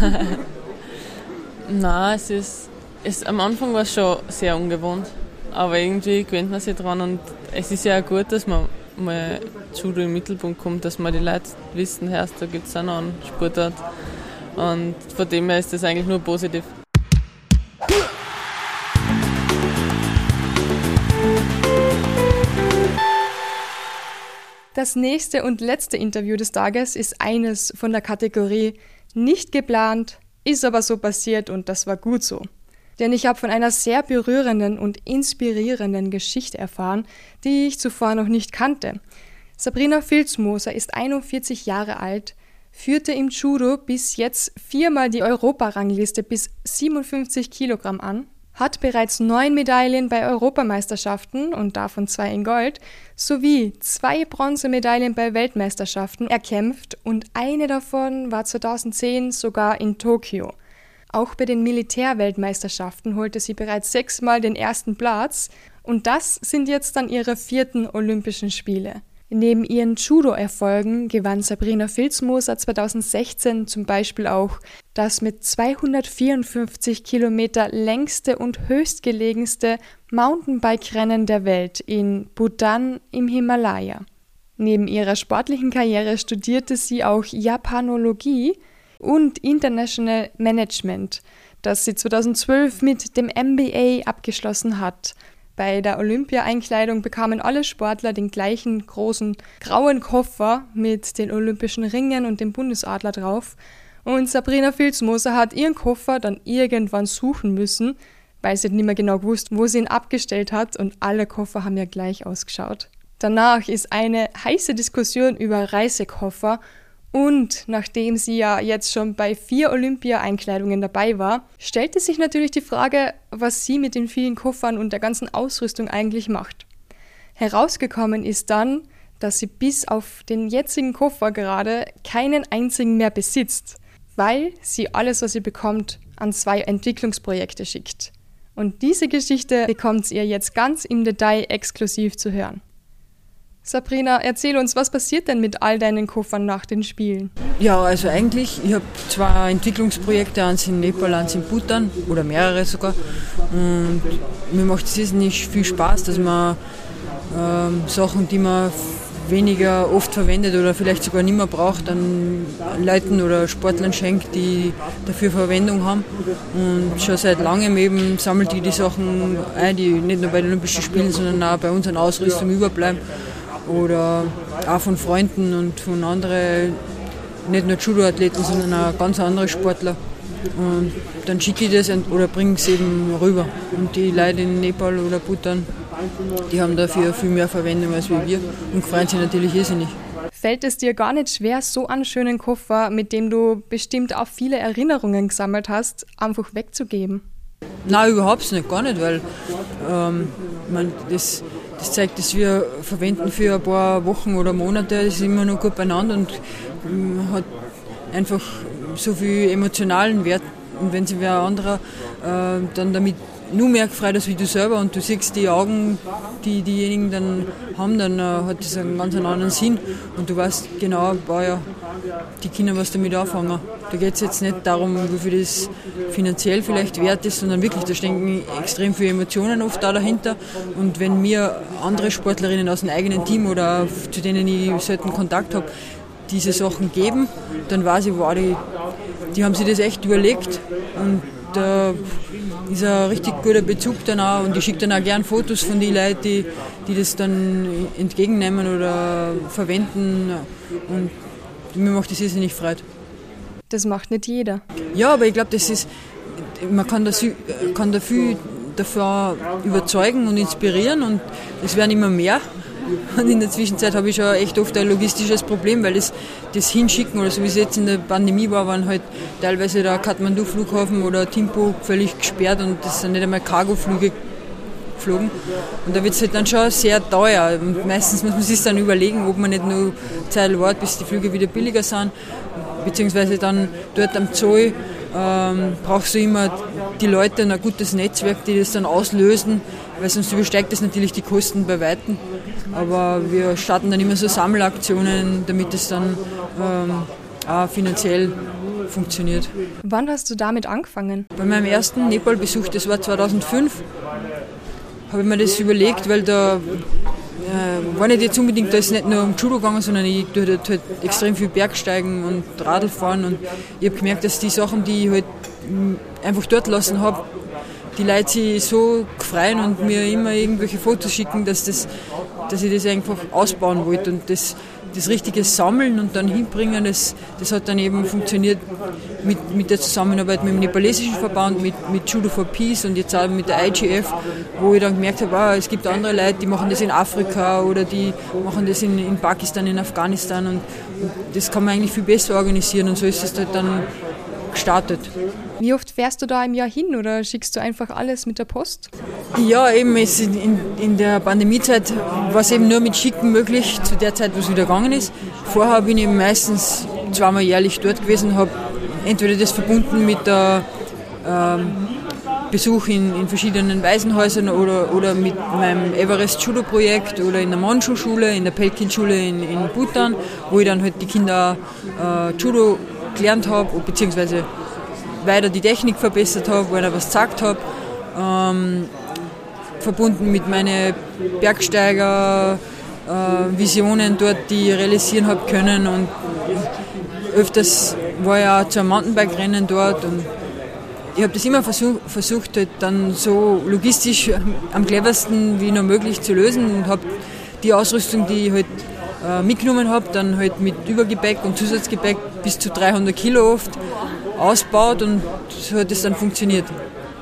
(laughs) Na, es ist es, am Anfang war es schon sehr ungewohnt, aber irgendwie gewöhnt man sich dran und es ist ja auch gut, dass man mal Judo im Mittelpunkt kommt, dass man die Leute wissen, Herr, da gibt es auch noch einen Sportart und von dem her ist das eigentlich nur positiv. Das nächste und letzte Interview des Tages ist eines von der Kategorie nicht geplant, ist aber so passiert und das war gut so. Denn ich habe von einer sehr berührenden und inspirierenden Geschichte erfahren, die ich zuvor noch nicht kannte. Sabrina Filzmoser ist 41 Jahre alt, führte im Judo bis jetzt viermal die Europarangliste bis 57 Kilogramm an, hat bereits neun Medaillen bei Europameisterschaften und davon zwei in Gold, sowie zwei Bronzemedaillen bei Weltmeisterschaften erkämpft und eine davon war 2010 sogar in Tokio. Auch bei den Militärweltmeisterschaften holte sie bereits sechsmal den ersten Platz und das sind jetzt dann ihre vierten Olympischen Spiele. Neben ihren Judo-Erfolgen gewann Sabrina Filzmoser 2016 zum Beispiel auch das mit 254 Kilometer längste und höchstgelegenste Mountainbike-Rennen der Welt in Bhutan im Himalaya. Neben ihrer sportlichen Karriere studierte sie auch Japanologie und International Management, das sie 2012 mit dem MBA abgeschlossen hat. Bei der Olympia-Einkleidung bekamen alle Sportler den gleichen großen grauen Koffer mit den olympischen Ringen und dem Bundesadler drauf. Und Sabrina Filzmoser hat ihren Koffer dann irgendwann suchen müssen, weil sie nicht mehr genau gewusst, wo sie ihn abgestellt hat und alle Koffer haben ja gleich ausgeschaut. Danach ist eine heiße Diskussion über Reisekoffer und nachdem sie ja jetzt schon bei vier Olympia-Einkleidungen dabei war, stellte sich natürlich die Frage, was sie mit den vielen Koffern und der ganzen Ausrüstung eigentlich macht. Herausgekommen ist dann, dass sie bis auf den jetzigen Koffer gerade keinen einzigen mehr besitzt, weil sie alles, was sie bekommt, an zwei Entwicklungsprojekte schickt. Und diese Geschichte bekommt ihr jetzt ganz im Detail exklusiv zu hören. Sabrina, erzähl uns, was passiert denn mit all deinen Koffern nach den Spielen? Ja, also eigentlich, ich habe zwei Entwicklungsprojekte, eins in Nepal, eins in Bhutan oder mehrere sogar. Und mir macht es nicht viel Spaß, dass man ähm, Sachen, die man weniger oft verwendet oder vielleicht sogar nicht mehr braucht, an Leuten oder Sportlern schenkt, die dafür Verwendung haben. Und schon seit langem eben sammelt die die Sachen ein, die nicht nur bei den Olympischen Spielen, sondern auch bei uns an Ausrüstung überbleiben oder auch von Freunden und von anderen, nicht nur Judo-Athleten, sondern auch ganz andere Sportler. Und dann schicke ich das oder bringe es eben rüber. Und die Leute in Nepal oder Bhutan, die haben dafür viel mehr Verwendung als wir und freuen sich natürlich irrsinnig. Fällt es dir gar nicht schwer, so einen schönen Koffer, mit dem du bestimmt auch viele Erinnerungen gesammelt hast, einfach wegzugeben? Nein, überhaupt nicht, gar nicht, weil ähm, man, das, das zeigt, dass wir verwenden für ein paar Wochen oder Monate, ist immer noch gut beieinander und ähm, hat einfach so viel emotionalen Wert. Und wenn sich wer anderer äh, dann damit nur mehr als wie du selber und du siehst die Augen, die diejenigen dann haben, dann äh, hat das einen ganz anderen Sinn. Und du weißt genau, boah, ja, die Kinder was damit anfangen. Da geht es jetzt nicht darum, wie viel das finanziell vielleicht wert ist, sondern wirklich, da stecken extrem viele Emotionen oft da dahinter. Und wenn mir andere Sportlerinnen aus dem eigenen Team oder zu denen ich selten Kontakt habe, diese Sachen geben, dann weiß ich, wow, die, die haben sich das echt überlegt. Und äh, ist ein richtig guter Bezug dann auch und ich schicke dann auch gern Fotos von den Leuten, die, die das dann entgegennehmen oder verwenden und mir macht das nicht frei. Das macht nicht jeder. Ja, aber ich glaube, das ist, man kann da, kann da viel davor überzeugen und inspirieren und es werden immer mehr. Und in der Zwischenzeit habe ich schon echt oft ein logistisches Problem, weil das, das Hinschicken oder so wie es jetzt in der Pandemie war, waren halt teilweise der Kathmandu-Flughafen oder Timpo völlig gesperrt und das sind nicht einmal Cargoflüge geflogen. Und da wird es halt dann schon sehr teuer. Und meistens muss man sich dann überlegen, ob man nicht nur Zeit wartet, bis die Flüge wieder billiger sind, beziehungsweise dann dort am Zoll ähm, brauchst du immer die Leute und ein gutes Netzwerk, die das dann auslösen, weil sonst übersteigt das natürlich die Kosten bei Weitem. Aber wir starten dann immer so Sammelaktionen, damit es dann ähm, auch finanziell funktioniert. Wann hast du damit angefangen? Bei meinem ersten Nepal-Besuch, das war 2005, habe ich mir das überlegt, weil da äh, war nicht jetzt unbedingt, da ist nicht nur um Judo gegangen, sondern ich tue dort halt extrem viel Bergsteigen und Radl fahren und ich habe gemerkt, dass die Sachen, die ich halt einfach dort lassen habe, die Leute sich so freuen und mir immer irgendwelche Fotos schicken, dass, das, dass ich das einfach ausbauen wollte. Und das, das richtige Sammeln und dann hinbringen, das, das hat dann eben funktioniert mit, mit der Zusammenarbeit mit dem nepalesischen Verband, mit, mit Judo for Peace und jetzt auch mit der IGF, wo ich dann gemerkt habe, ah, es gibt andere Leute, die machen das in Afrika oder die machen das in, in Pakistan, in Afghanistan und, und das kann man eigentlich viel besser organisieren und so ist es halt dann gestartet. Wie oft fährst du da im Jahr hin oder schickst du einfach alles mit der Post? Ja, eben in, in der Pandemiezeit war es eben nur mit Schicken möglich, zu der Zeit, wo es wieder gegangen ist. Vorher bin ich meistens zweimal jährlich dort gewesen, habe entweder das verbunden mit der ähm, Besuch in, in, verschiedenen Waisenhäusern oder, oder mit meinem Everest Judo Projekt oder in der Monshu Schule, in der Pelkin Schule in, in Bhutan, wo ich dann halt die Kinder äh, Judo gelernt habe, beziehungsweise weiter die Technik verbessert habe, ich was gesagt habe. Ähm, verbunden mit meinen Bergsteiger-Visionen äh, dort, die ich realisieren habe können. Und öfters war ich auch zu einem Mountainbike-Rennen dort und ich habe das immer versuch, versucht, halt dann so logistisch am cleversten wie nur möglich zu lösen und habe die Ausrüstung, die ich halt äh, mitgenommen habe, dann halt mit Übergepäck und Zusatzgepäck bis zu 300 Kilo oft ausbaut und so hat es dann funktioniert.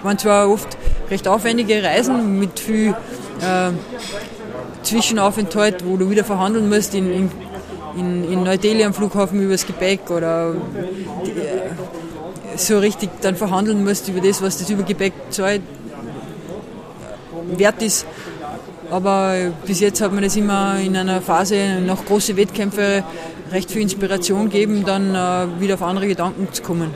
Waren zwar oft recht aufwendige Reisen mit viel äh, Zwischenaufenthalt, wo du wieder verhandeln musst in, in, in, in Neu-Delhi am Flughafen über das Gepäck oder die, äh, so richtig dann verhandeln musst über das, was das Übergepäck zahlt, wert ist. Aber bis jetzt hat man das immer in einer Phase nach großen Wettkämpfen recht viel Inspiration geben, dann äh, wieder auf andere Gedanken zu kommen.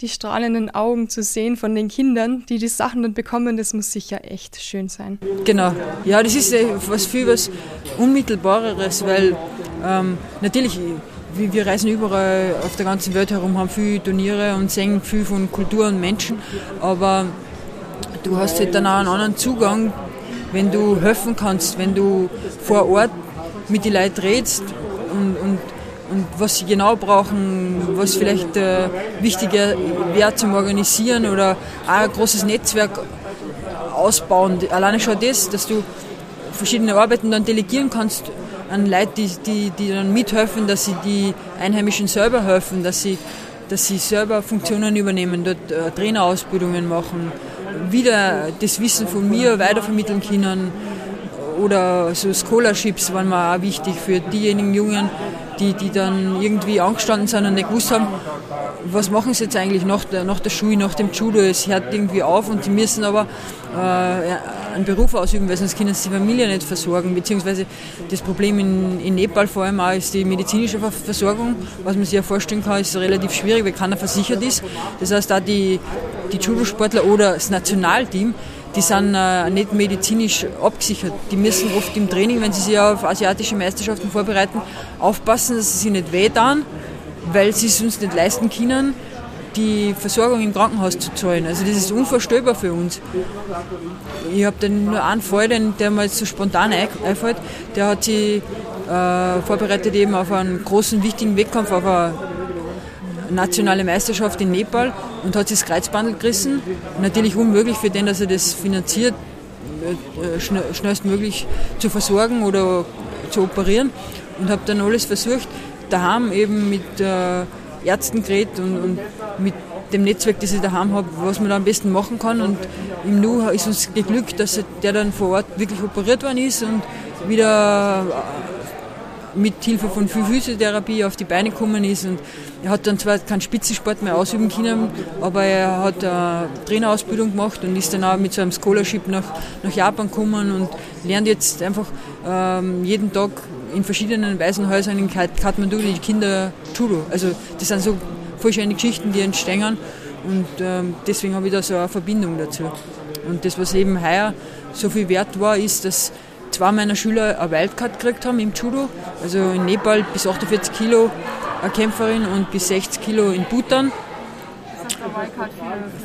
Die strahlenden Augen zu sehen von den Kindern, die die Sachen dann bekommen, das muss sicher echt schön sein. Genau. Ja, das ist was viel was Unmittelbareres, weil ähm, natürlich wir reisen überall auf der ganzen Welt herum, haben viele Turniere und sehen viel von Kultur und Menschen, aber du hast halt dann auch einen anderen Zugang, wenn du helfen kannst, wenn du vor Ort mit den Leuten redest und, und, und was sie genau brauchen, was vielleicht äh, wichtiger wäre zum Organisieren oder auch ein großes Netzwerk ausbauen. Alleine schon das, dass du verschiedene Arbeiten dann delegieren kannst an Leute, die, die, die dann mithelfen, dass sie die Einheimischen selber helfen, dass sie, dass sie selber Funktionen übernehmen, dort äh, Trainerausbildungen machen, wieder das Wissen von mir weitervermitteln können oder so Scholarships waren mir auch wichtig für diejenigen Jungen, die, die dann irgendwie angestanden sind und nicht gewusst haben, was machen sie jetzt eigentlich nach der, nach der Schule, nach dem Judo. Es hört irgendwie auf und sie müssen aber äh, einen Beruf ausüben, weil sonst können sie die Familie nicht versorgen. Beziehungsweise das Problem in, in Nepal vor allem auch ist die medizinische Versorgung. Was man sich ja vorstellen kann, ist relativ schwierig, weil keiner versichert ist. Das heißt, auch die, die Judo-Sportler oder das Nationalteam, die sind äh, nicht medizinisch abgesichert. Die müssen oft im Training, wenn sie sich auf asiatische Meisterschaften vorbereiten, aufpassen, dass sie sich nicht wehtun, weil sie es uns nicht leisten können, die Versorgung im Krankenhaus zu zahlen. Also das ist unvorstellbar für uns. Ich habe dann nur einen Fall, der mir jetzt so spontan einfällt, der hat sich äh, vorbereitet eben auf einen großen, wichtigen Wettkampf, auf eine nationale Meisterschaft in Nepal und hat sich das Kreuzbandel gerissen. Natürlich unmöglich für den, dass er das finanziert, äh, schnellstmöglich zu versorgen oder zu operieren und habe dann alles versucht, daheim eben mit äh, Ärzten geredet und, und, mit dem Netzwerk, das ich daheim habe, was man da am besten machen kann. Und im Nu ist uns geglückt, dass der dann vor Ort wirklich operiert worden ist und wieder mit Hilfe von Physiotherapie auf die Beine gekommen ist. Und er hat dann zwar keinen Spitzensport mehr ausüben können, aber er hat eine Trainerausbildung gemacht und ist dann auch mit so einem Scholarship nach, nach Japan gekommen und lernt jetzt einfach ähm, jeden Tag in verschiedenen Waisenhäusern in Kathmandu die Kinder Judo. Also das sind so schöne Geschichten, die entstehen und ähm, deswegen habe ich da so eine Verbindung dazu. Und das, was eben heuer so viel wert war, ist, dass zwei meiner Schüler eine Wildcard gekriegt haben im Judo. Also in Nepal bis 48 Kilo eine Kämpferin und bis 60 Kilo in Bhutan.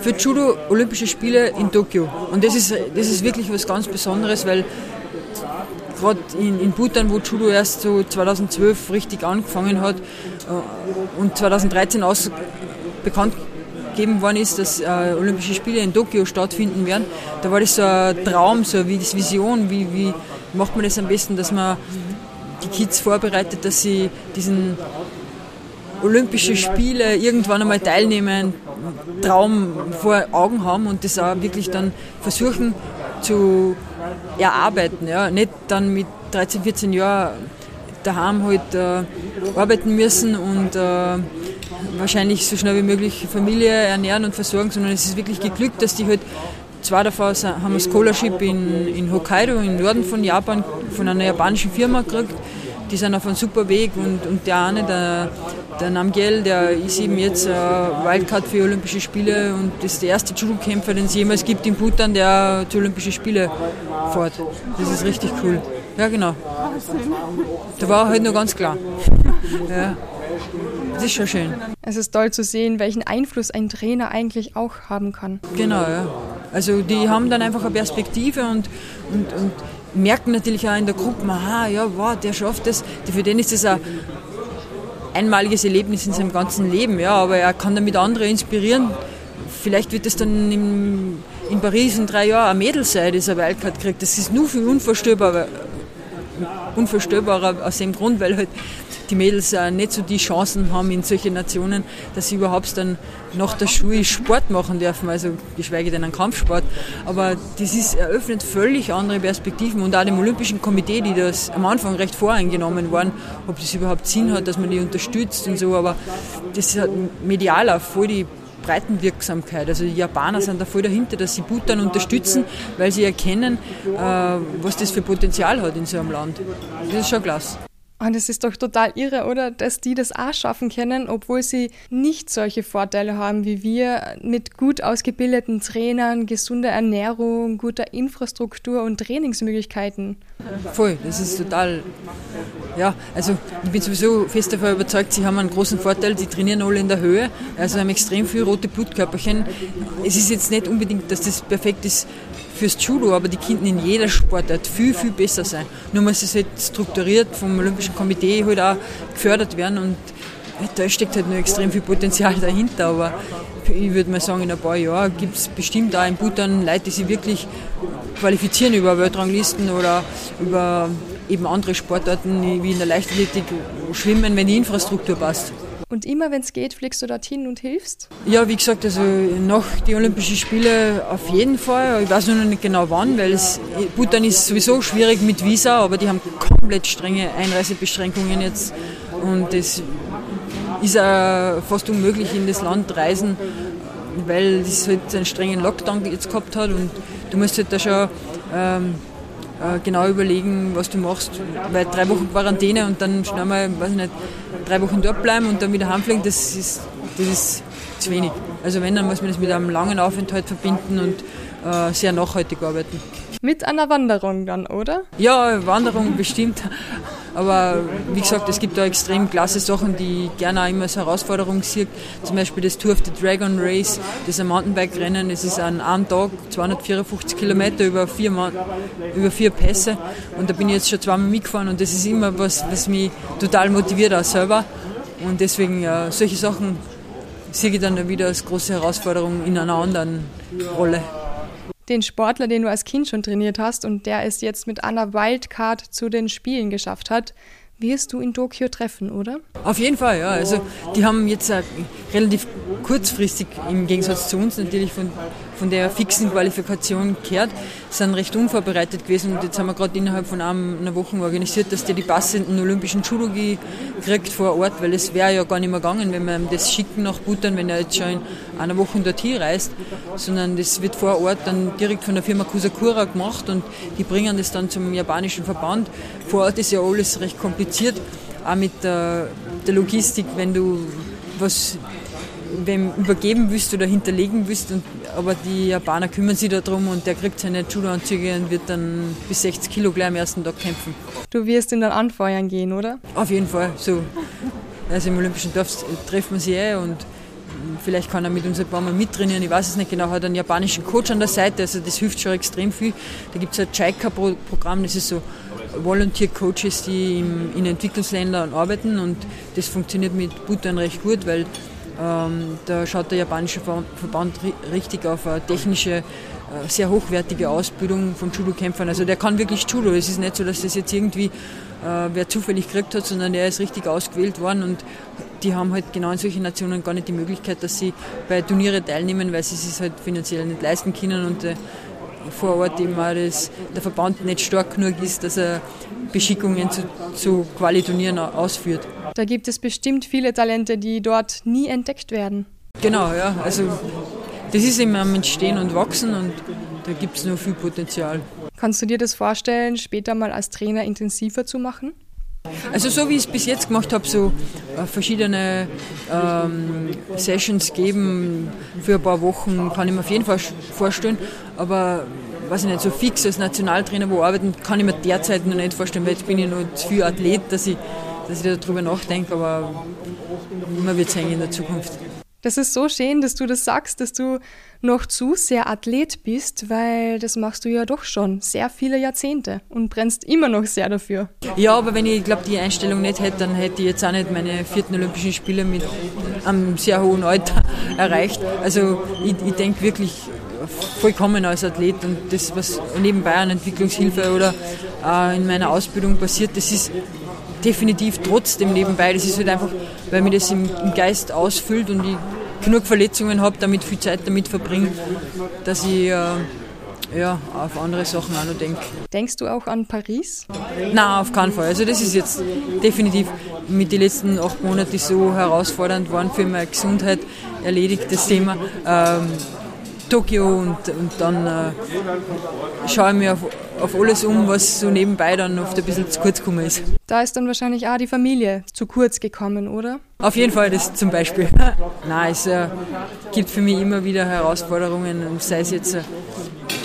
Für Judo Olympische Spiele in Tokio. Und das ist, das ist wirklich was ganz Besonderes, weil gerade in, in Bhutan, wo Judo erst so 2012 richtig angefangen hat äh, und 2013 aus bekannt gegeben worden ist, dass äh, Olympische Spiele in Tokio stattfinden werden, da war das so ein Traum, so wie das Vision, wie, wie macht man das am besten, dass man die Kids vorbereitet, dass sie diesen Olympische Spiele irgendwann einmal teilnehmen, Traum vor Augen haben und das auch wirklich dann versuchen zu erarbeiten. Ja. Nicht dann mit 13, 14 Jahren daheim halt äh, arbeiten müssen und äh, wahrscheinlich so schnell wie möglich Familie ernähren und versorgen, sondern es ist wirklich geglückt, dass die halt Zwei davon haben ein Scholarship in, in Hokkaido, im Norden von Japan, von einer japanischen Firma gekriegt. Die sind auf einem super Weg und, und der eine, der, der Namgiel, der ist eben jetzt äh, Wildcard für Olympische Spiele und ist der erste Judo-Kämpfer, den es jemals gibt in Bhutan, der zu Olympischen Spiele fährt. Das ist richtig cool. Ja, genau. Da war halt nur ganz klar. (laughs) ja. Das ist schon schön. Es ist toll zu sehen, welchen Einfluss ein Trainer eigentlich auch haben kann. Genau, ja. Also die haben dann einfach eine Perspektive und, und, und merken natürlich auch in der Gruppe, aha, ja, wow, der schafft das. Für den ist das ein einmaliges Erlebnis in seinem ganzen Leben, ja, aber er kann damit andere inspirieren. Vielleicht wird es dann im, in Paris in drei Jahren ein Mädel sein, das eine Wildcard kriegt. Das ist nur viel unvorstellbarer, unvorstellbarer aus dem Grund, weil halt die Mädels äh, nicht so die Chancen haben in solchen Nationen, dass sie überhaupt dann nach der Schule Sport machen dürfen, also geschweige denn einen Kampfsport. Aber das ist, eröffnet völlig andere Perspektiven und auch dem Olympischen Komitee, die das am Anfang recht voreingenommen waren, ob das überhaupt Sinn hat, dass man die unterstützt und so, aber das hat medial auch voll die Breitenwirksamkeit. Also die Japaner sind da voll dahinter, dass sie Bhutan unterstützen, weil sie erkennen, äh, was das für Potenzial hat in so einem Land. Das ist schon klasse. Und es ist doch total irre, oder? Dass die das auch schaffen können, obwohl sie nicht solche Vorteile haben wie wir mit gut ausgebildeten Trainern, gesunder Ernährung, guter Infrastruktur und Trainingsmöglichkeiten. Voll, das ist total. Ja, also ich bin sowieso fest davon überzeugt, sie haben einen großen Vorteil, die trainieren alle in der Höhe, also haben extrem viel rote Blutkörperchen. Es ist jetzt nicht unbedingt, dass das perfekt ist fürs Judo, aber die könnten in jeder Sportart viel, viel besser sein. Nur muss es halt strukturiert vom Olympischen Komitee halt auch gefördert werden und da steckt halt nur extrem viel Potenzial dahinter, aber ich würde mal sagen, in ein paar Jahren gibt es bestimmt auch in Bhutan Leute, die sich wirklich qualifizieren über Weltranglisten oder über eben andere Sportarten wie in der Leichtathletik schwimmen, wenn die Infrastruktur passt. Und immer wenn es geht, fliegst du dorthin und hilfst? Ja, wie gesagt, also nach die Olympischen Spiele auf jeden Fall. Ich weiß nur noch nicht genau wann, weil es, Bhutan ist sowieso schwierig mit Visa, aber die haben komplett strenge Einreisebeschränkungen jetzt. Und es ist auch fast unmöglich in das Land reisen, weil es halt einen strengen Lockdown jetzt gehabt hat und du musst halt da schon ähm, äh, genau überlegen, was du machst, weil drei Wochen Quarantäne und dann schnell mal, weiß ich nicht, drei Wochen dort bleiben und dann wieder heimfliegen, das ist, das ist zu wenig. Also wenn, dann muss man das mit einem langen Aufenthalt verbinden und äh, sehr nachhaltig arbeiten. Mit einer Wanderung dann, oder? Ja, Wanderung bestimmt. Aber wie gesagt, es gibt da extrem klasse Sachen, die ich gerne auch immer als Herausforderung sehe. Zum Beispiel das Tour of the Dragon Race, das ist ein Mountainbike-Rennen. Es ist an einem Tag 254 Kilometer über vier, über vier Pässe. Und da bin ich jetzt schon zweimal mitgefahren und das ist immer was, was mich total motiviert auch selber. Und deswegen ja, solche Sachen sehe ich dann wieder als große Herausforderung in einer anderen Rolle den Sportler, den du als Kind schon trainiert hast und der es jetzt mit einer Wildcard zu den Spielen geschafft hat, wirst du in Tokio treffen, oder? Auf jeden Fall, ja. Also die haben jetzt relativ kurzfristig im Gegensatz zu uns natürlich von, von der fixen Qualifikation gehört, sind recht unvorbereitet gewesen. Und jetzt haben wir gerade innerhalb von einer Woche organisiert, dass der die passenden olympischen Judo kriegt vor Ort, weil es wäre ja gar nicht mehr gegangen, wenn wir ihm das schicken nach Bhutan, wenn er jetzt schon in einer Woche dorthin reist, sondern das wird vor Ort dann direkt von der Firma Kusakura gemacht und die bringen das dann zum japanischen Verband. Vor Ort ist ja alles recht kompliziert, auch mit der, der Logistik, wenn du was wem übergeben willst oder hinterlegen willst. Und, aber die Japaner kümmern sich darum und der kriegt seine Judo-Anzüge und wird dann bis 60 Kilo gleich am ersten Tag kämpfen. Du wirst ihn dann anfeuern gehen, oder? Auf jeden Fall. So. Also im Olympischen Dorf treffen wir sie eh und vielleicht kann er mit uns ein paar Mal mittrainieren, ich weiß es nicht genau, hat einen japanischen Coach an der Seite, also das hilft schon extrem viel. Da gibt es ein Chaika-Programm, das ist so Volunteer-Coaches, die in Entwicklungsländern arbeiten und das funktioniert mit Bhutan recht gut, weil da schaut der japanische Verband richtig auf eine technische, äh, sehr hochwertige Ausbildung von Judo-Kämpfern. Also der kann wirklich Judo. Es ist nicht so, dass das jetzt irgendwie äh, wer zufällig gekriegt hat, sondern der ist richtig ausgewählt worden und die haben halt genau in solchen Nationen gar nicht die Möglichkeit, dass sie bei Turniere teilnehmen, weil sie es halt finanziell nicht leisten können und äh, vor Ort eben auch das, der Verband nicht stark genug ist, dass er Beschickungen zu, zu Qualiturnieren ausführt. Da gibt es bestimmt viele Talente, die dort nie entdeckt werden. Genau, ja. Also das ist immer am Entstehen und Wachsen und da gibt es noch viel Potenzial. Kannst du dir das vorstellen, später mal als Trainer intensiver zu machen? Also so wie ich es bis jetzt gemacht habe, so äh, verschiedene ähm, Sessions geben für ein paar Wochen, kann ich mir auf jeden Fall vorstellen. Aber weiß ich nicht, so fix als Nationaltrainer wo arbeiten, kann ich mir derzeit noch nicht vorstellen, weil jetzt bin ich noch zu viel Athlet, dass ich dass ich darüber nachdenke, aber man wird sehen in der Zukunft. Das ist so schön, dass du das sagst, dass du noch zu sehr Athlet bist, weil das machst du ja doch schon sehr viele Jahrzehnte und brennst immer noch sehr dafür. Ja, aber wenn ich glaube die Einstellung nicht hätte, dann hätte ich jetzt auch nicht meine vierten Olympischen Spiele mit einem sehr hohen Alter (laughs) erreicht. Also ich, ich denke wirklich vollkommen als Athlet und das, was nebenbei an Entwicklungshilfe oder äh, in meiner Ausbildung passiert, das ist definitiv trotzdem nebenbei. Das ist halt einfach, weil mir das im, im Geist ausfüllt und ich genug Verletzungen habe, damit viel Zeit damit verbringe, dass ich äh, ja, auf andere Sachen auch noch denke. Denkst du auch an Paris? Nein, auf keinen Fall. Also das ist jetzt definitiv mit den letzten acht Monaten so herausfordernd worden für meine Gesundheit erledigt, das Thema. Ähm, Tokio und, und dann äh, schaue ich mir auf, auf alles um, was so nebenbei dann oft ein bisschen zu kurz gekommen ist. Da ist dann wahrscheinlich auch die Familie zu kurz gekommen, oder? Auf jeden Fall, das zum Beispiel. (laughs) Nein, es äh, gibt für mich immer wieder Herausforderungen, sei es jetzt äh,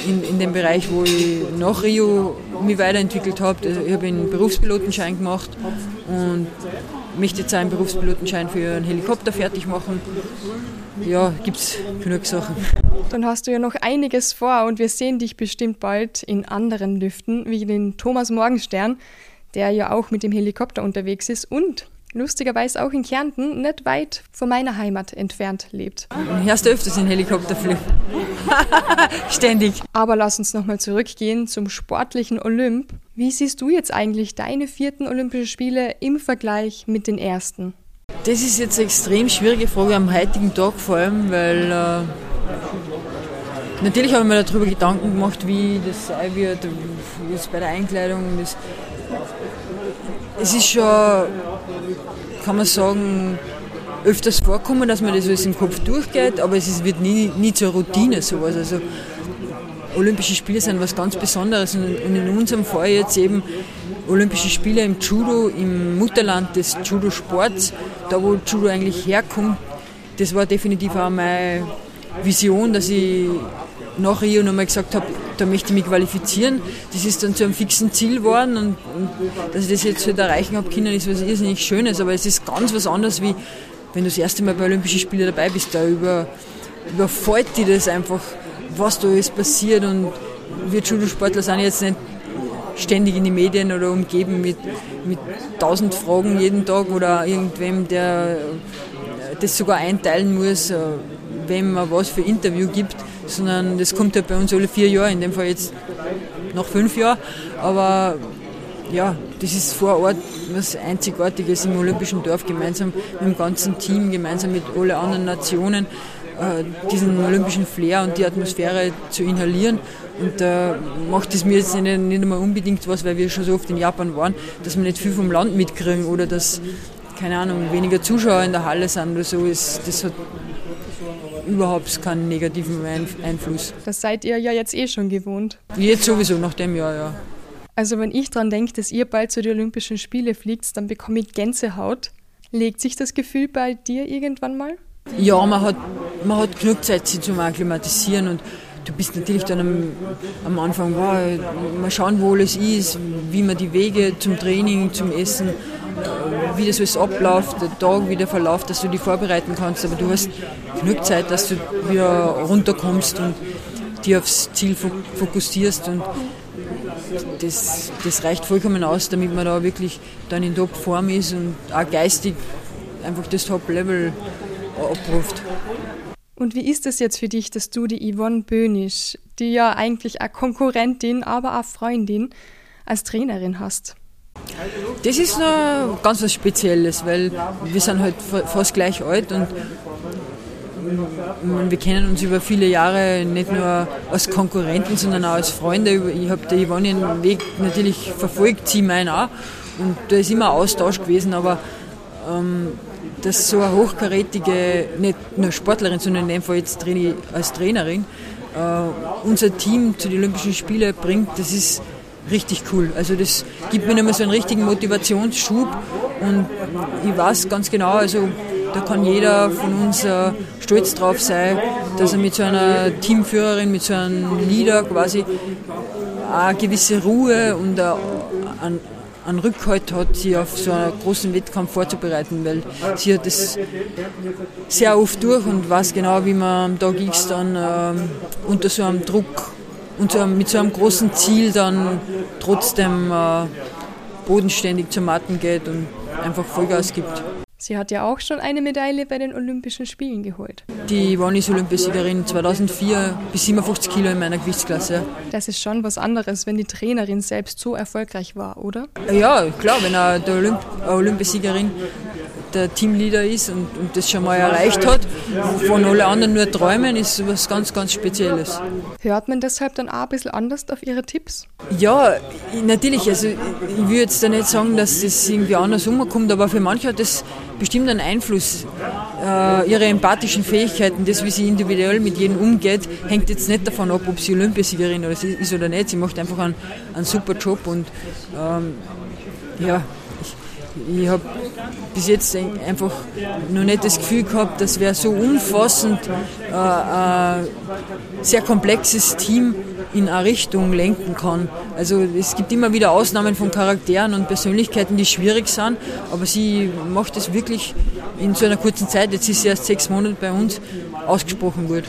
in, in dem Bereich, wo ich nach Rio mich weiterentwickelt habe. Also ich habe einen Berufspilotenschein gemacht und möchte jetzt einen Berufspilotenschein für einen Helikopter fertig machen. Ja, gibt es genug Sachen. Dann hast du ja noch einiges vor und wir sehen dich bestimmt bald in anderen Lüften, wie den Thomas Morgenstern, der ja auch mit dem Helikopter unterwegs ist und lustigerweise auch in Kärnten, nicht weit von meiner Heimat entfernt lebt. Hörst du öfters in Helikopter fliegen? (laughs) Ständig. Aber lass uns nochmal zurückgehen zum sportlichen Olymp. Wie siehst du jetzt eigentlich deine vierten Olympischen Spiele im Vergleich mit den ersten? Das ist jetzt eine extrem schwierige Frage am heutigen Tag vor allem, weil äh, natürlich habe ich mir darüber Gedanken gemacht, wie das sein wird, jetzt bei der Einkleidung. Das, es ist schon, kann man sagen, öfters vorkommen, dass man das alles im Kopf durchgeht, aber es ist, wird nie, nie zur Routine sowas. Also Olympische Spiele sind was ganz Besonderes und in unserem Fall jetzt eben Olympische Spiele im Judo, im Mutterland des Judo-Sports, da wo Judo eigentlich herkommt, das war definitiv auch meine Vision, dass ich nach Rio nochmal gesagt habe, da möchte ich mich qualifizieren. Das ist dann zu einem fixen Ziel geworden und, und dass ich das jetzt halt erreichen habe können, ist was irrsinnig Schönes, aber es ist ganz was anderes, wie wenn du das erste Mal bei Olympischen Spielen dabei bist, da über, überfällt dir das einfach, was da alles passiert und wir Judo-Sportler sind jetzt nicht ständig in die Medien oder umgeben mit, mit tausend Fragen jeden Tag oder irgendwem, der das sogar einteilen muss, äh, wem man was für Interview gibt, sondern das kommt ja bei uns alle vier Jahre, in dem Fall jetzt nach fünf Jahren. Aber ja, das ist vor Ort was Einzigartiges im Olympischen Dorf, gemeinsam mit dem ganzen Team, gemeinsam mit allen anderen Nationen, diesen olympischen Flair und die Atmosphäre zu inhalieren. Und da äh, macht es mir jetzt nicht, nicht einmal unbedingt was, weil wir schon so oft in Japan waren, dass wir nicht viel vom Land mitkriegen oder dass, keine Ahnung, weniger Zuschauer in der Halle sind oder so. Ist, das hat überhaupt keinen negativen Einfluss. Das seid ihr ja jetzt eh schon gewohnt. Jetzt sowieso, nach dem Jahr, ja. Also wenn ich daran denke, dass ihr bald zu den Olympischen Spielen fliegt, dann bekomme ich Gänsehaut. Legt sich das Gefühl bei dir irgendwann mal? Ja, man hat, man hat genug Zeit, sich zu akklimatisieren und du bist natürlich dann am, am Anfang, wow, mal schauen, wo alles ist, wie man die Wege zum Training, zum Essen, äh, wie das alles abläuft, der Tag, wie der verläuft, dass du dich vorbereiten kannst. Aber du hast genug Zeit, dass du wieder runterkommst und dich aufs Ziel fokussierst und das, das reicht vollkommen aus, damit man da wirklich dann in Top-Form ist und auch geistig einfach das Top-Level abruft. Und wie ist es jetzt für dich, dass du die Yvonne Bönisch, die ja eigentlich eine Konkurrentin, aber auch Freundin, als Trainerin hast? Das ist noch ganz was Spezielles, weil wir sind halt fast gleich alt und wir kennen uns über viele Jahre nicht nur als Konkurrenten, sondern auch als Freunde. Ich habe der Yvonne ihren Weg natürlich verfolgt, sie meinen auch. Und da ist immer Austausch gewesen, aber ähm, dass so eine hochkarätige, nicht nur Sportlerin, sondern in dem Fall jetzt als Trainerin, äh, unser Team zu den Olympischen Spielen bringt, das ist richtig cool. Also das gibt mir nochmal so einen richtigen Motivationsschub und ich weiß ganz genau, also da kann jeder von uns äh, stolz drauf sein, dass er mit so einer Teamführerin, mit so einem Leader quasi eine gewisse Ruhe und äh, einen, Rückhalt hat, sich auf so einen großen Wettkampf vorzubereiten, weil sie hat das sehr oft durch und weiß genau, wie man am Tag X dann äh, unter so einem Druck und so, mit so einem großen Ziel dann trotzdem äh, bodenständig zum Matten geht und einfach Vollgas gibt. Sie hat ja auch schon eine Medaille bei den Olympischen Spielen geholt. Die nicht Olympiasiegerin 2004 bis 57 Kilo in meiner Gewichtsklasse. Das ist schon was anderes, wenn die Trainerin selbst so erfolgreich war, oder? Ja, klar, wenn eine Olymp Olympiasiegerin der Teamleader ist und, und, das schon mal erreicht hat, wovon alle anderen nur träumen, ist was ganz, ganz Spezielles. Hört man deshalb dann auch ein bisschen anders auf Ihre Tipps? Ja, natürlich. Also ich würde jetzt da nicht sagen, dass das irgendwie anders umkommt, aber für manche hat das bestimmt einen Einfluss. äh, ihre empathischen Fähigkeiten, das, wie sie individuell mit jedem umgeht, hängt jetzt nicht davon ab, ob sie Olympiasiegerin ist oder nicht. Sie macht einfach einen, einen super Job und ähm, ja, ich, habe bis jetzt einfach noch nicht das Gefühl gehabt, dass wer so umfassend äh, ein sehr komplexes Team in eine Richtung lenken kann. Also es gibt immer wieder Ausnahmen von Charakteren und Persönlichkeiten, die schwierig sind, aber sie macht es wirklich in so einer kurzen Zeit, jetzt ist sie erst sechs Monate bei uns, ausgesprochen gut.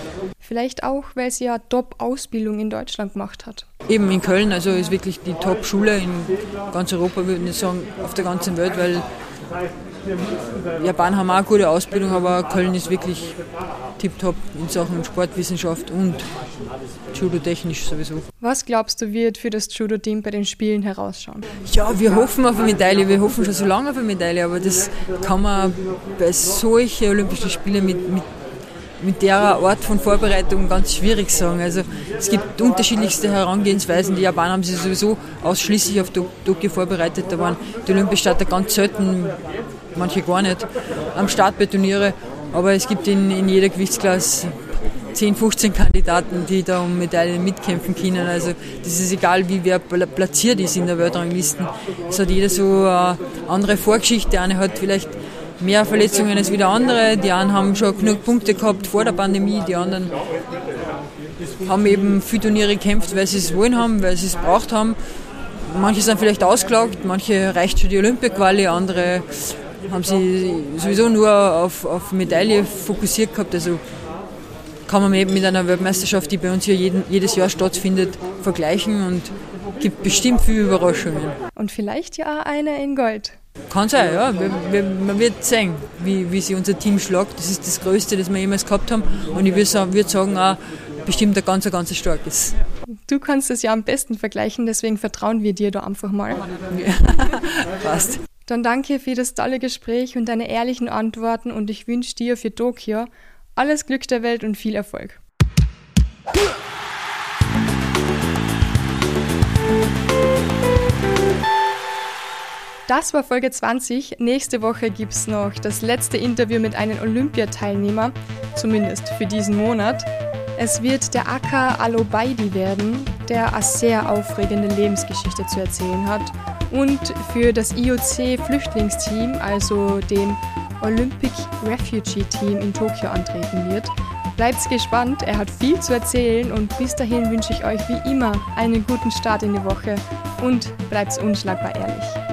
Vielleicht auch, weil sie ja Top-Ausbildung in Deutschland gemacht hat. Eben in Köln, also ist wirklich die Top-Schule in ganz Europa, würde ich sagen, auf der ganzen Welt, weil Japan haben auch eine gute Ausbildung, aber Köln ist wirklich tiptop in Sachen Sportwissenschaft und Judo-technisch sowieso. Was glaubst du, wird für das Judo-Team bei den Spielen herausschauen? Ja, wir hoffen auf eine Medaille. Wir hoffen schon so lange auf eine Medaille, aber das kann man bei solchen Olympischen Spielen mit, mit mit der Art von Vorbereitung ganz schwierig sagen. Also es gibt unterschiedlichste Herangehensweisen. Die Japaner haben sich sowieso ausschließlich auf Tokio vorbereitet. Da waren die Olympiastarter ganz selten, manche gar nicht, am Start bei Turniere. Aber es gibt in, in jeder Gewichtsklasse 10, 15 Kandidaten, die da um Medaillen mitkämpfen können. Also das ist egal, wie wer platziert ist in der Weltrangliste. Es hat jeder so eine andere Vorgeschichte. Eine hat vielleicht mehr Verletzungen als wieder andere. Die einen haben schon genug Punkte gehabt vor der Pandemie, die anderen haben eben viele Turniere gekämpft, weil sie es wollen haben, weil sie es braucht haben. Manche sind vielleicht ausgelagt, manche reicht schon die Olympia-Quali, andere haben sie sowieso nur auf, auf Medaille fokussiert gehabt. Also kann man eben mit einer Weltmeisterschaft, die bei uns hier jeden, jedes Jahr stattfindet, vergleichen und gibt bestimmt viele Überraschungen. Und vielleicht ja eine in Gold. Kann sein, ja. Wir, wir, man wird sehen, wie, wie sich unser Team schlagt. Das ist das Größte, das wir jemals gehabt haben. Und ich würde würd sagen, auch bestimmt ein ganz, ganz starkes. Du kannst es ja am besten vergleichen, deswegen vertrauen wir dir da einfach mal. (laughs) Passt. Dann danke für das tolle Gespräch und deine ehrlichen Antworten und ich wünsche dir für Tokio alles Glück der Welt und viel Erfolg. Das war Folge 20. Nächste Woche gibt es noch das letzte Interview mit einem Olympiateilnehmer, zumindest für diesen Monat. Es wird der Aka Alobaidi werden, der eine sehr aufregende Lebensgeschichte zu erzählen hat und für das IOC-Flüchtlingsteam, also dem Olympic Refugee Team in Tokio antreten wird. Bleibt gespannt, er hat viel zu erzählen und bis dahin wünsche ich euch wie immer einen guten Start in die Woche und bleibt unschlagbar ehrlich.